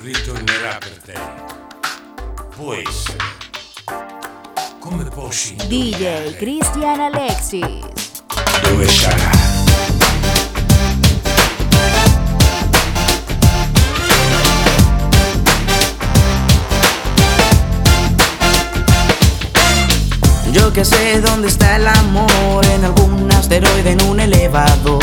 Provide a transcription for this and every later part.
Ritornerà per te. Può essere. Come posso DJ Cristian Alexis. Dove sarà? Yo que sé dónde está el amor, en algún asteroide, en un elevador,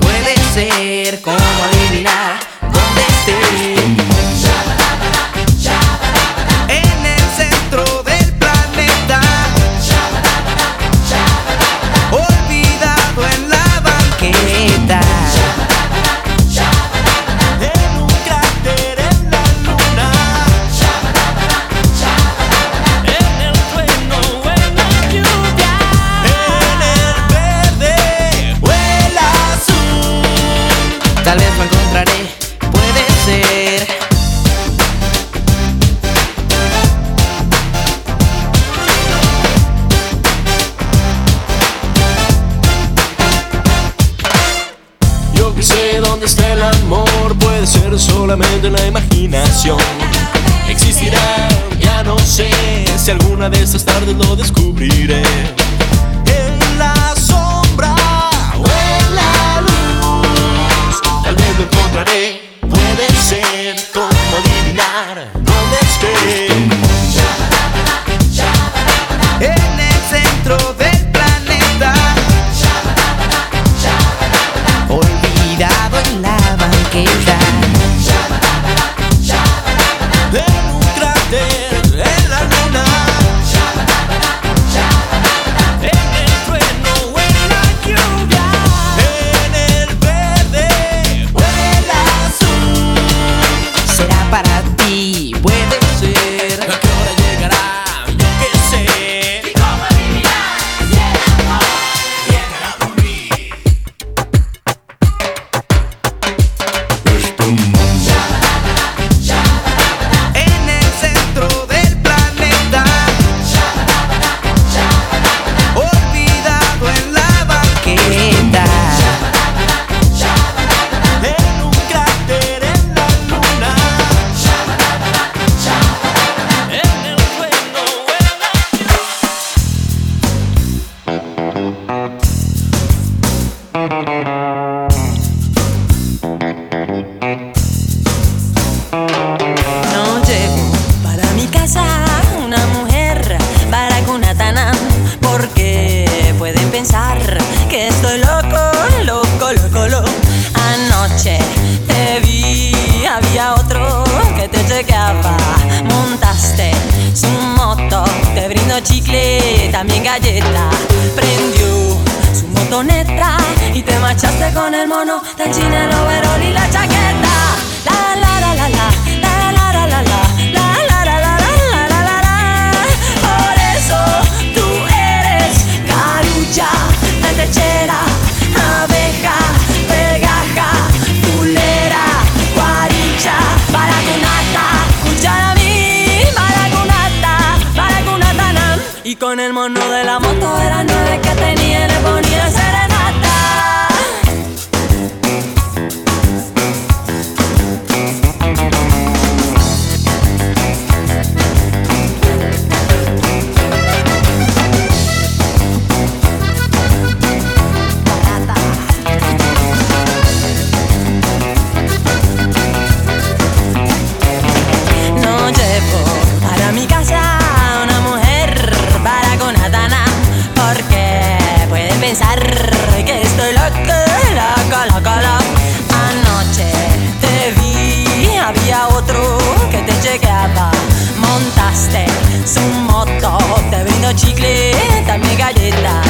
Puede ser alguna de estas tardes lo descubriré. sono dal l'overall e la giacchetta. La la la la la, la la la la la. la la la la la. Por eso tú eres carulla, la Lechera, abeja, pegaja, fulera, guaricha, baracunata, cuchara mi, baracunata, baracunata nam. Y con el mono de la moto eran nueve que tenía. Sono motto, te vendo chicleta, mi galleta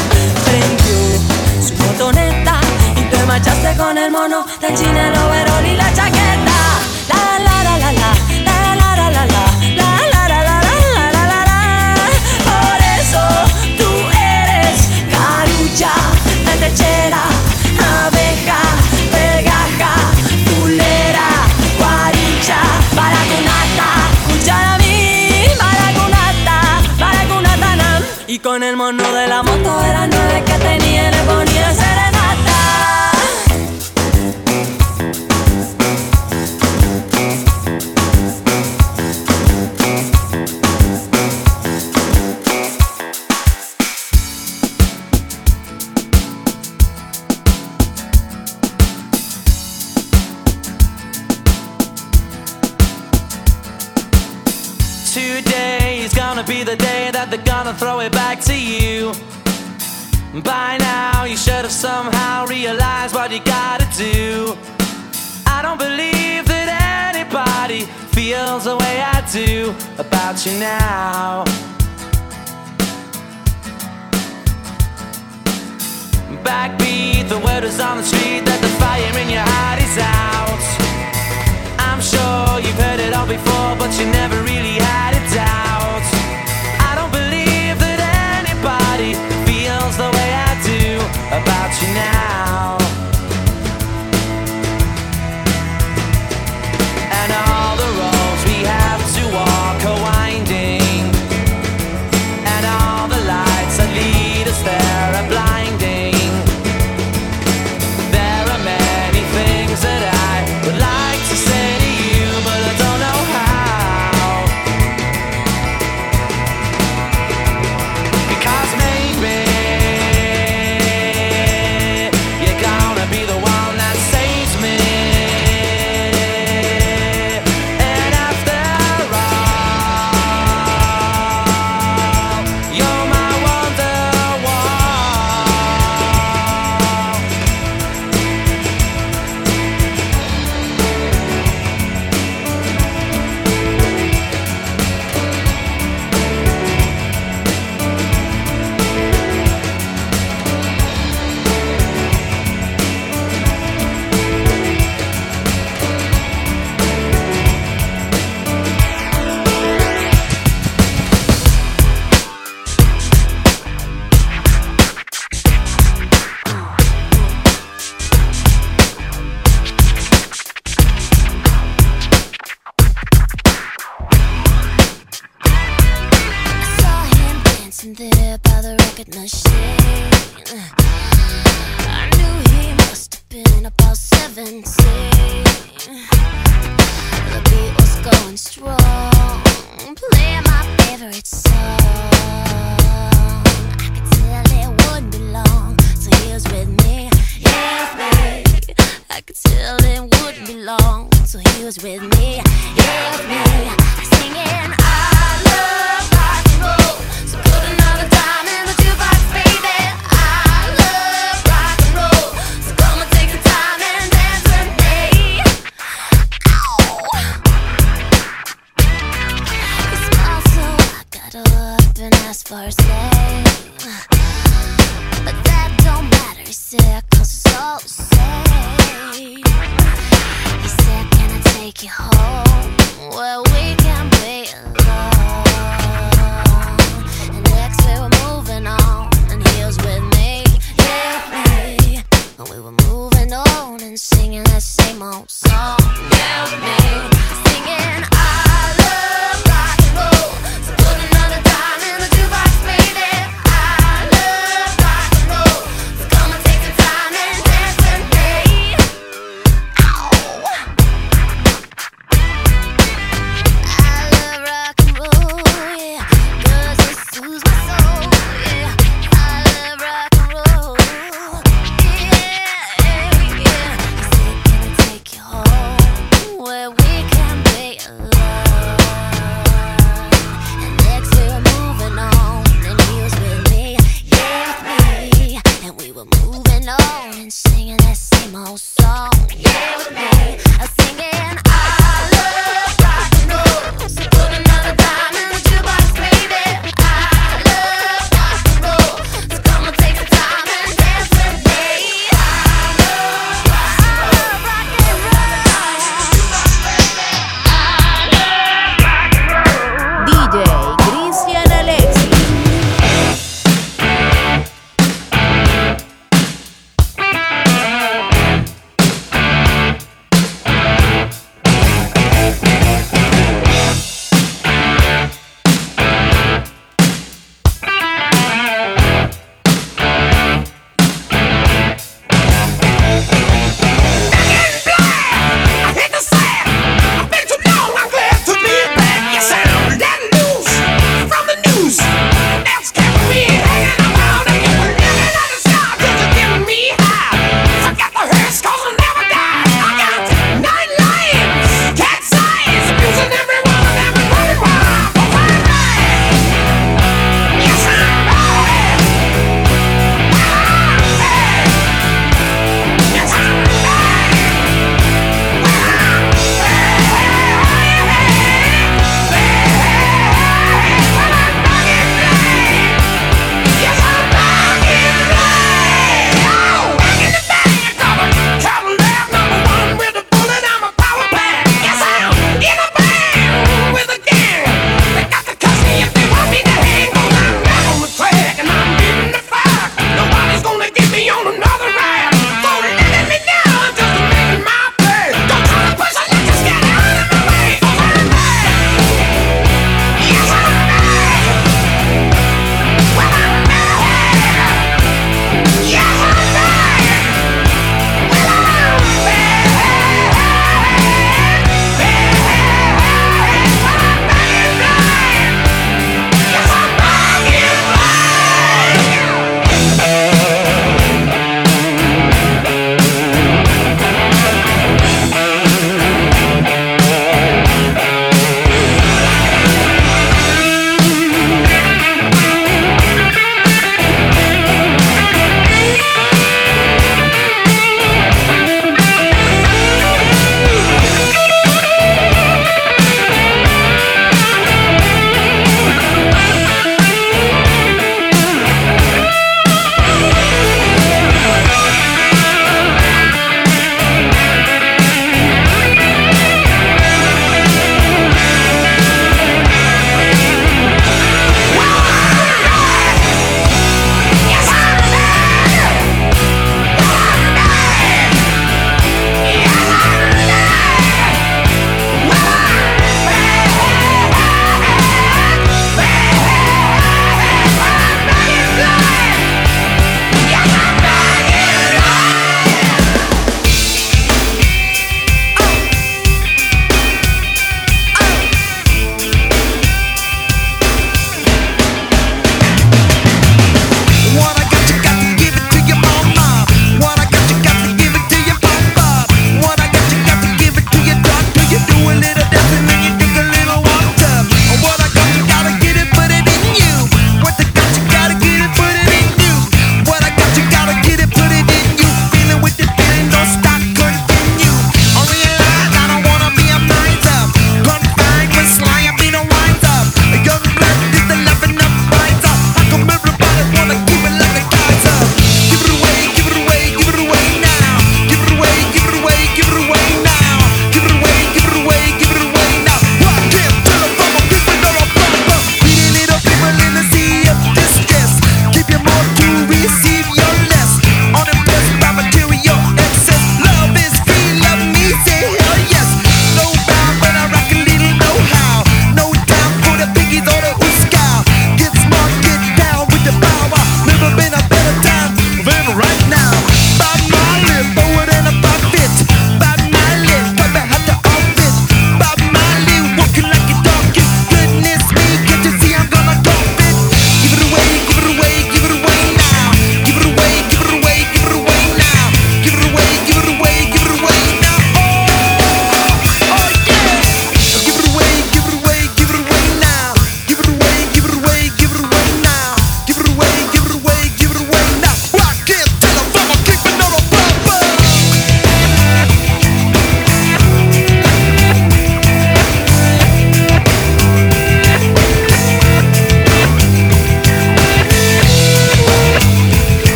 Prendi su motonetta, in te marchaste con il mono, tancina 90 la moto era las nueve que tenía le ponía serenata. Today is gonna be the day that they're gonna throw it back do about you now? Backbeat, the word is on the street that the fire in your heart is out. I'm sure you've heard it all before, but you never really had.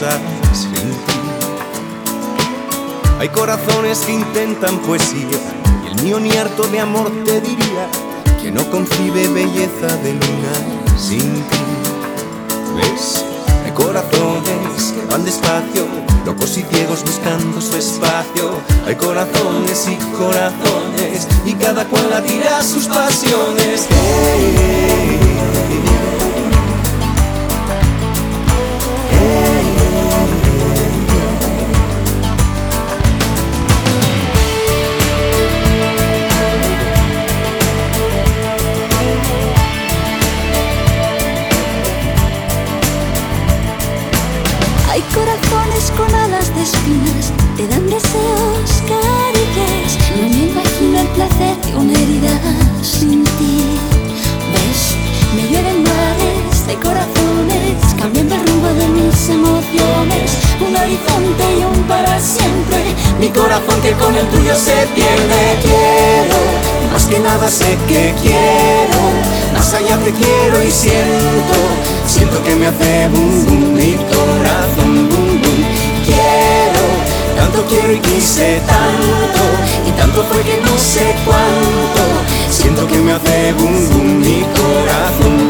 Sin ti. Hay corazones que intentan poesía, y el mío ni harto de amor te diría que no concibe belleza de luna sin ti. ¿Ves? Hay corazones que van despacio, locos y ciegos buscando su espacio. Hay corazones y corazones, y cada cual latirá sus pasiones. Hey, quiero y siento, siento que me hace boom boom mi corazón boom boom. Quiero, tanto quiero y quise tanto, y tanto fue que no sé cuánto. Siento que me hace boom boom mi corazón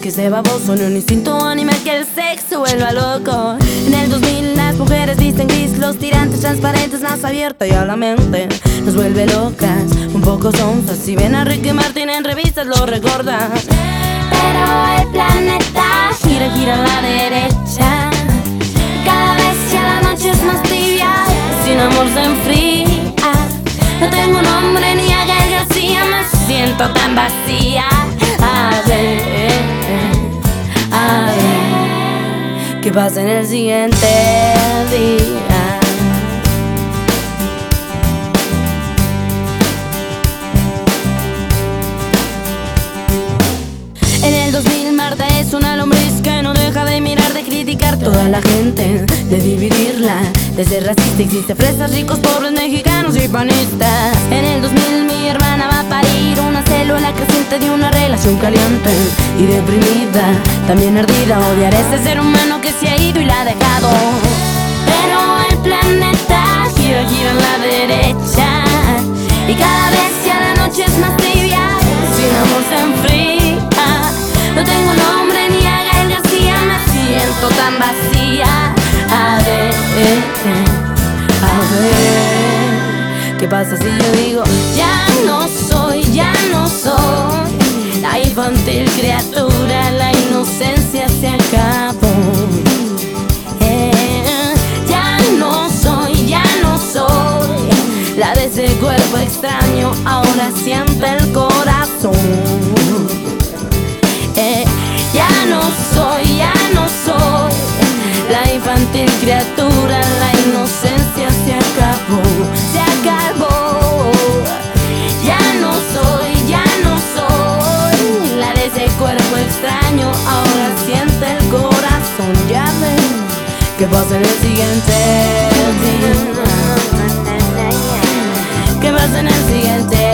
Que se baboso en un instinto animal que el sexo vuelva loco. En el 2000 las mujeres visten gris, los tirantes transparentes, más abierta y a la mente nos vuelve locas, un poco sonzas. Si ven a Ricky Martin en revistas lo recordan. Pero el planeta gira, gira a la derecha. Cada vez que la noche es más tibia, sin amor se enfría. No tengo nombre ni a García, me siento tan vacía. ¿Qué pasa en el siguiente día? En el 2000 Marta es una lombriz que no deja de mirar, de criticar toda la gente, de dividirla, de ser racista. Existe fresas, ricos, pobres, mexicanos y panistas. En el 2000 mi hermana va a parir una célula de una relación caliente y deprimida, también ardida. Odiar a ese ser humano que se ha ido y la ha dejado. Pero el planeta gira, gira a la derecha y cada vez que a la noche es más tibia, sin amor se enfría. No tengo nombre ni a Gael García, me siento tan vacía. A ver, a ver, ¿qué pasa si yo digo ya no soy, ya no soy infantil criatura, la inocencia se acabó. Eh, ya no soy, ya no soy la de ese cuerpo extraño, ahora siente el corazón. Eh, ya no soy, ya no soy la infantil criatura, la inocencia se acabó, se acabó. Extraño, ahora siente el corazón, ya ven que pasa en el siguiente día. ¿Qué pasa en el siguiente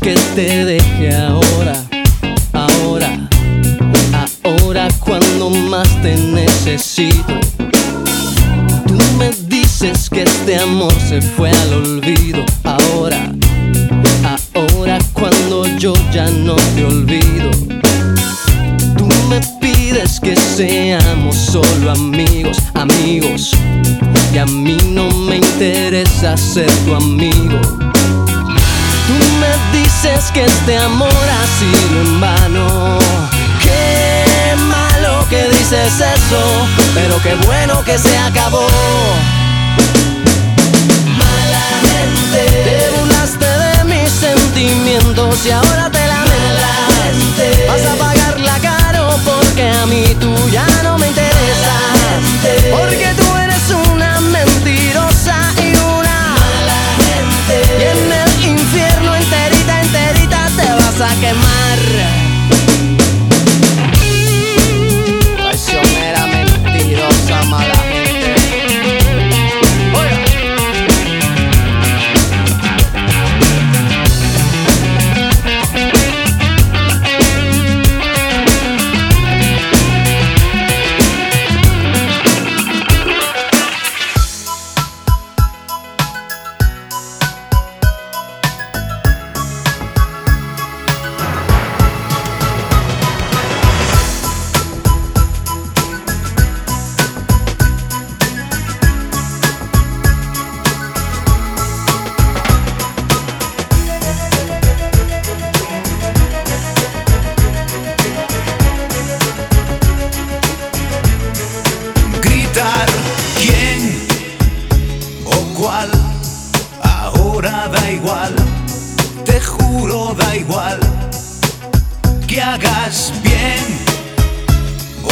que te deje ahora, ahora, ahora cuando más te necesito. Tú me dices que este amor se fue al olvido, ahora, ahora cuando yo ya no te olvido. Tú me pides que seamos solo amigos, amigos. Y a mí no me interesa ser tu amigo. Tú me dices que este amor ha sido en vano. Qué malo que dices eso, pero qué bueno que se acabó. Malamente te burlaste de mis sentimientos y ahora te lamentas. Vas a pagarla caro porque a mí tú ya no me interesas. Porque vas hagas bien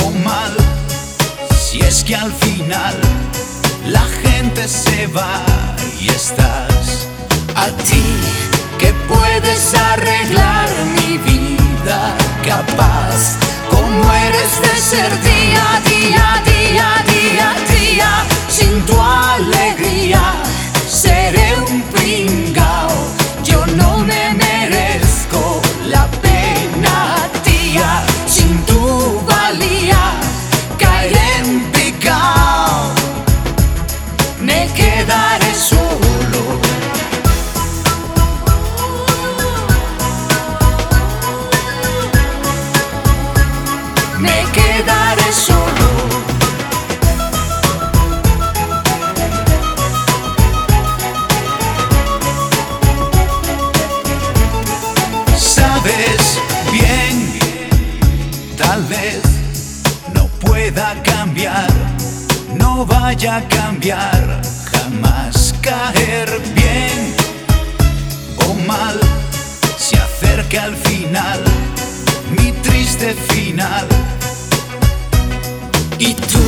o mal, si es que al final la gente se va y estás. A ti que puedes arreglar mi vida capaz como eres de ser día día día día día sin tu alegría seré un pringao vaya a cambiar, jamás caer bien o mal, se acerca al final mi triste final. Y tú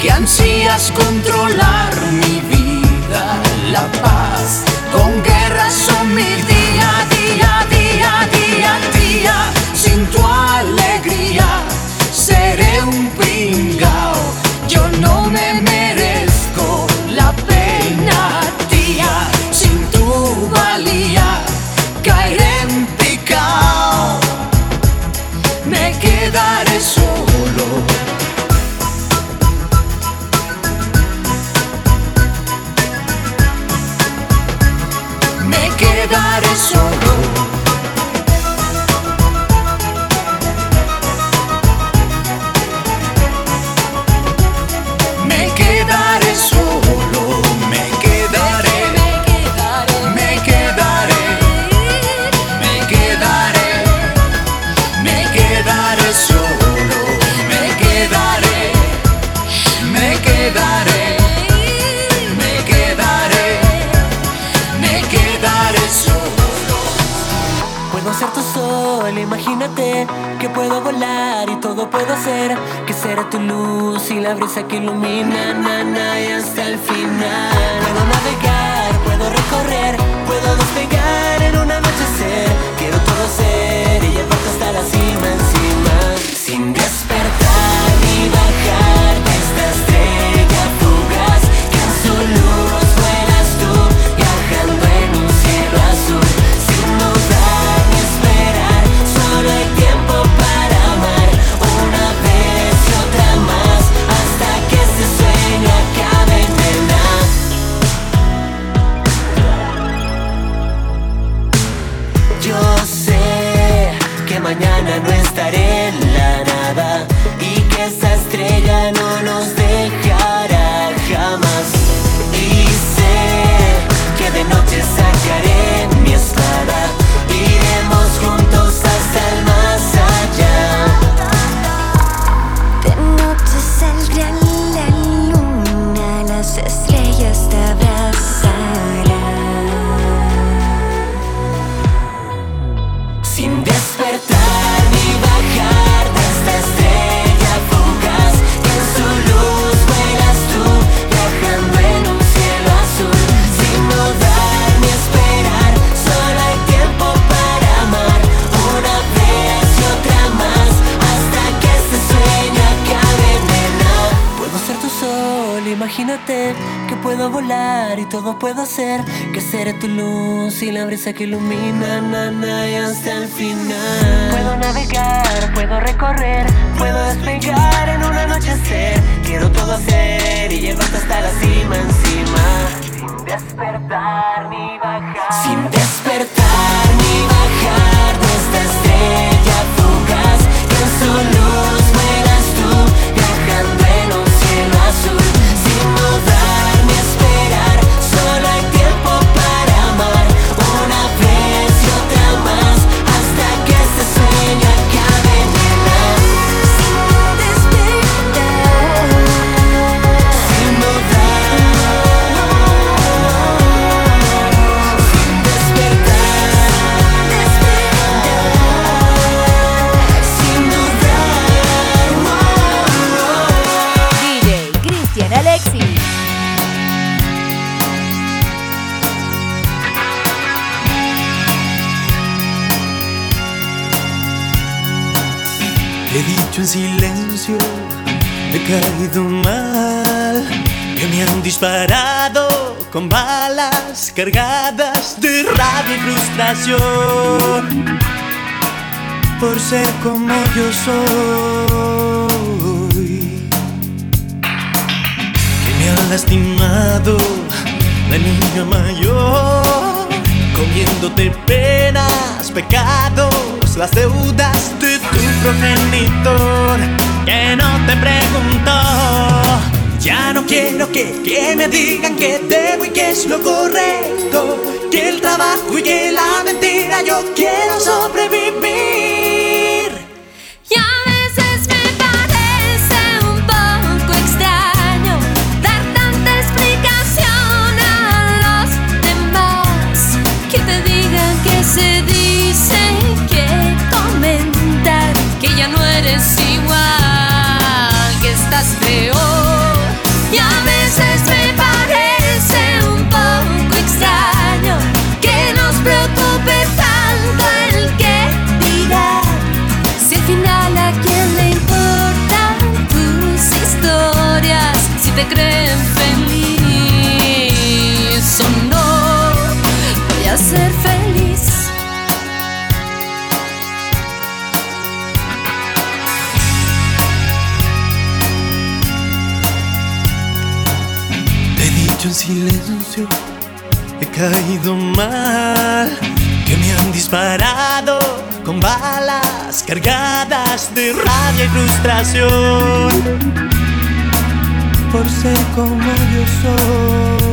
que ansías controlar mi vida, la paz, con guerras son mi día, día, día, día, día, sin tu alegría seré un Que seré tu luz y la brisa que ilumina, na, na, y hasta el final. Puedo navegar, puedo recorrer, puedo despegar en un anochecer. Quiero todo hacer y llevarte hasta la cima encima. Sin despertar disparado con balas cargadas de rabia y frustración por ser como yo soy. Que me han lastimado de niño a mayor, comiéndote penas, pecados, las deudas de tu progenitor. Que no te preguntó. Ya no quiero que, que me digan que debo y que es lo correcto. Que el trabajo y que la mentira yo quiero sobrevivir. Dicho en silencio, he caído mal, que me han disparado con balas cargadas de rabia y frustración. Por ser como yo soy.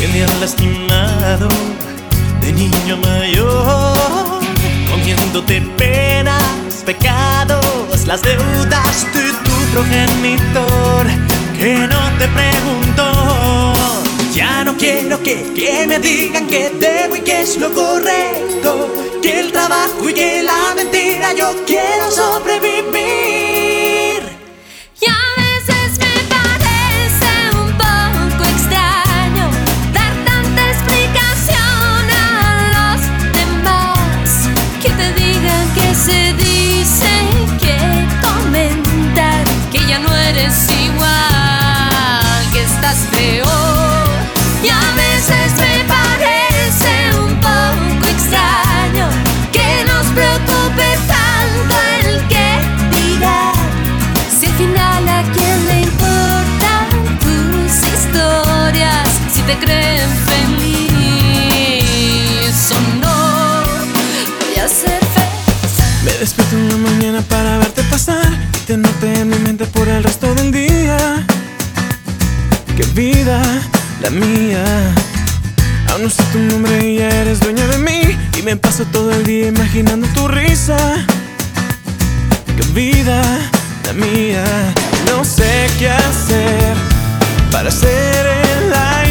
Que me han lastimado de niño mayor, comiéndote penas, pecados, las deudas progenitor, que no te preguntó. Ya no quiero que, que me digan que debo y que es lo correcto, que el trabajo y que la mentira yo quiero sobrevivir. Creen feliz o no, voy a feliz. Me despierto en la mañana para verte pasar y tenerte en mi mente por el resto del día. Qué vida la mía. Aún no sé tu nombre y ya eres dueña de mí. Y me paso todo el día imaginando tu risa. Qué vida la mía. No sé qué hacer para ser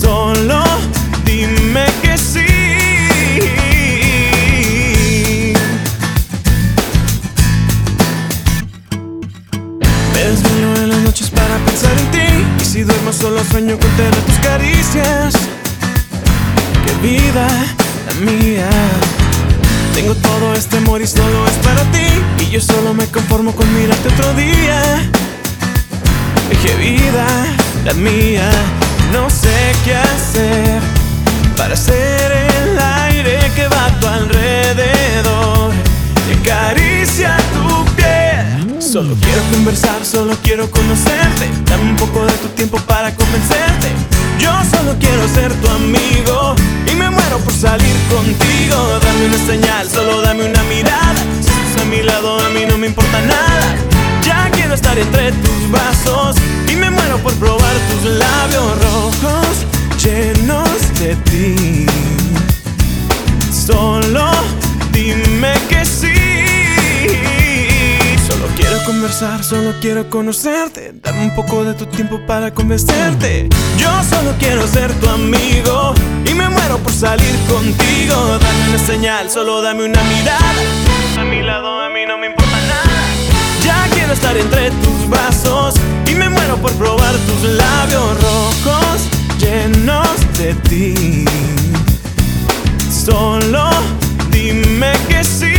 Solo dime que sí. Me desvelo en las noches para pensar en ti. Y si duermo, solo sueño con tener tus caricias. Qué vida la mía. Tengo todo este amor y solo es para ti. Y yo solo me conformo con mirarte otro día. Qué vida la mía. No sé qué hacer para ser el aire que va a tu alrededor y acaricia tu piel. Solo quiero conversar, solo quiero conocerte. Dame un poco de tu tiempo para convencerte. Yo solo quiero ser tu amigo y me muero por salir contigo. Dame una señal, solo dame una mirada. Si estás a mi lado, a mí no me importa nada. Ya quiero estar entre tus brazos y me muero por probar tus labios rojos llenos de ti. Solo dime que sí. Solo quiero conversar, solo quiero conocerte. Dame un poco de tu tiempo para convencerte. Yo solo quiero ser tu amigo y me muero por salir contigo. Dame una señal, solo dame una mirada. A mi lado, a mí no me importa estar entre tus brazos y me muero por probar tus labios rojos llenos de ti. Solo dime que sí.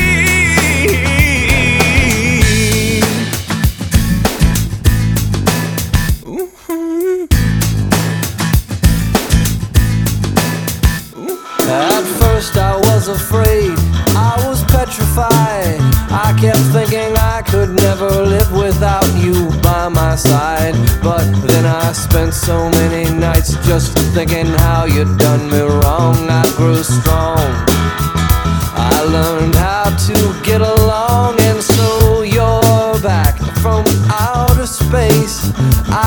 At first I was afraid, I was petrified. I kept thinking never live without you by my side. But then I spent so many nights just thinking how you'd done me wrong. I grew strong. I learned how to get along,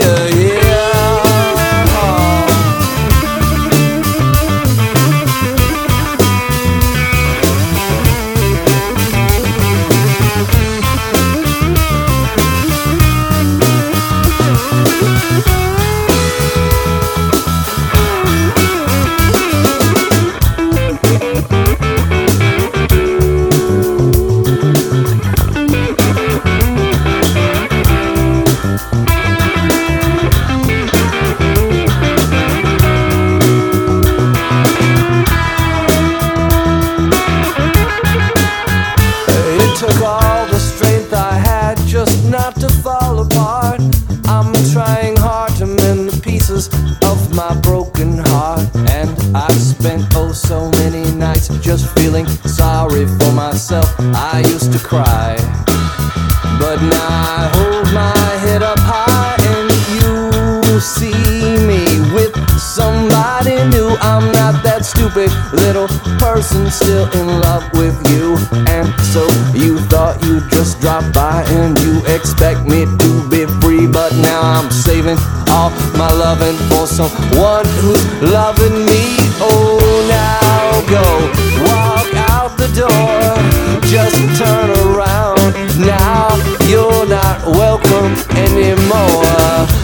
I had just not to fall apart. I'm trying hard to mend the pieces of my broken heart. And I've spent oh so many nights just feeling sorry for myself. I used to cry. But now I hold my head up high and you see me with somebody new. I'm not that stupid little person still in love with you. And so you thought you'd just drop by and you expect me to be free. But now I'm saving all my loving for someone who's loving me. Oh, now go walk out the door. Just turn around. Now you're not welcome anymore.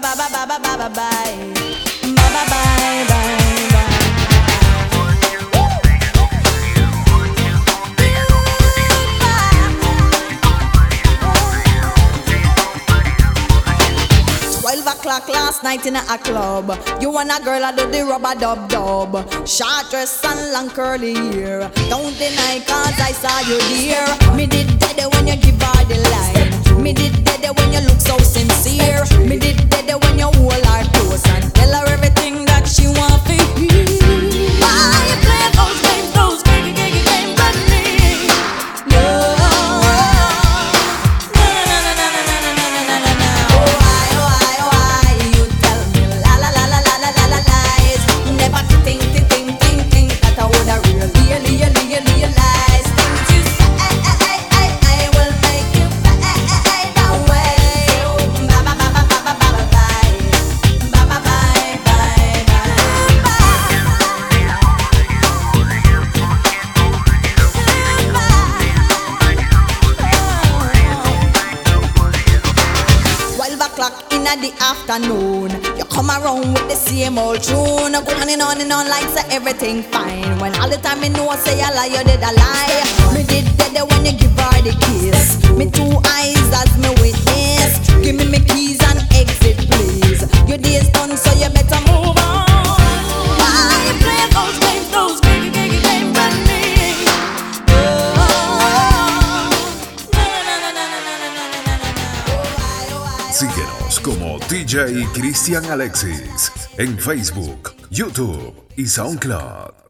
bye bye bye bye bye bye bye. Bye bye bye. o'clock last night in a club. You and a girl I do the rubber dub dub. Short dress and long curly hair. Don't deny cause I saw you dear. Me did daddy when you give her the light. Me did when you look so sincere. Me did dead when you hold her close and tell her everything that she want afternoon, you come around with the same old tune. Go on and on and on like say everything fine. When all the time you know I say a lie, you did a lie. Me did dead when you give her the kiss. Me two eyes as me witness. Give me me keys and exit, please. Your day's done, so you better DJ Cristian Alexis en Facebook, YouTube y SoundCloud.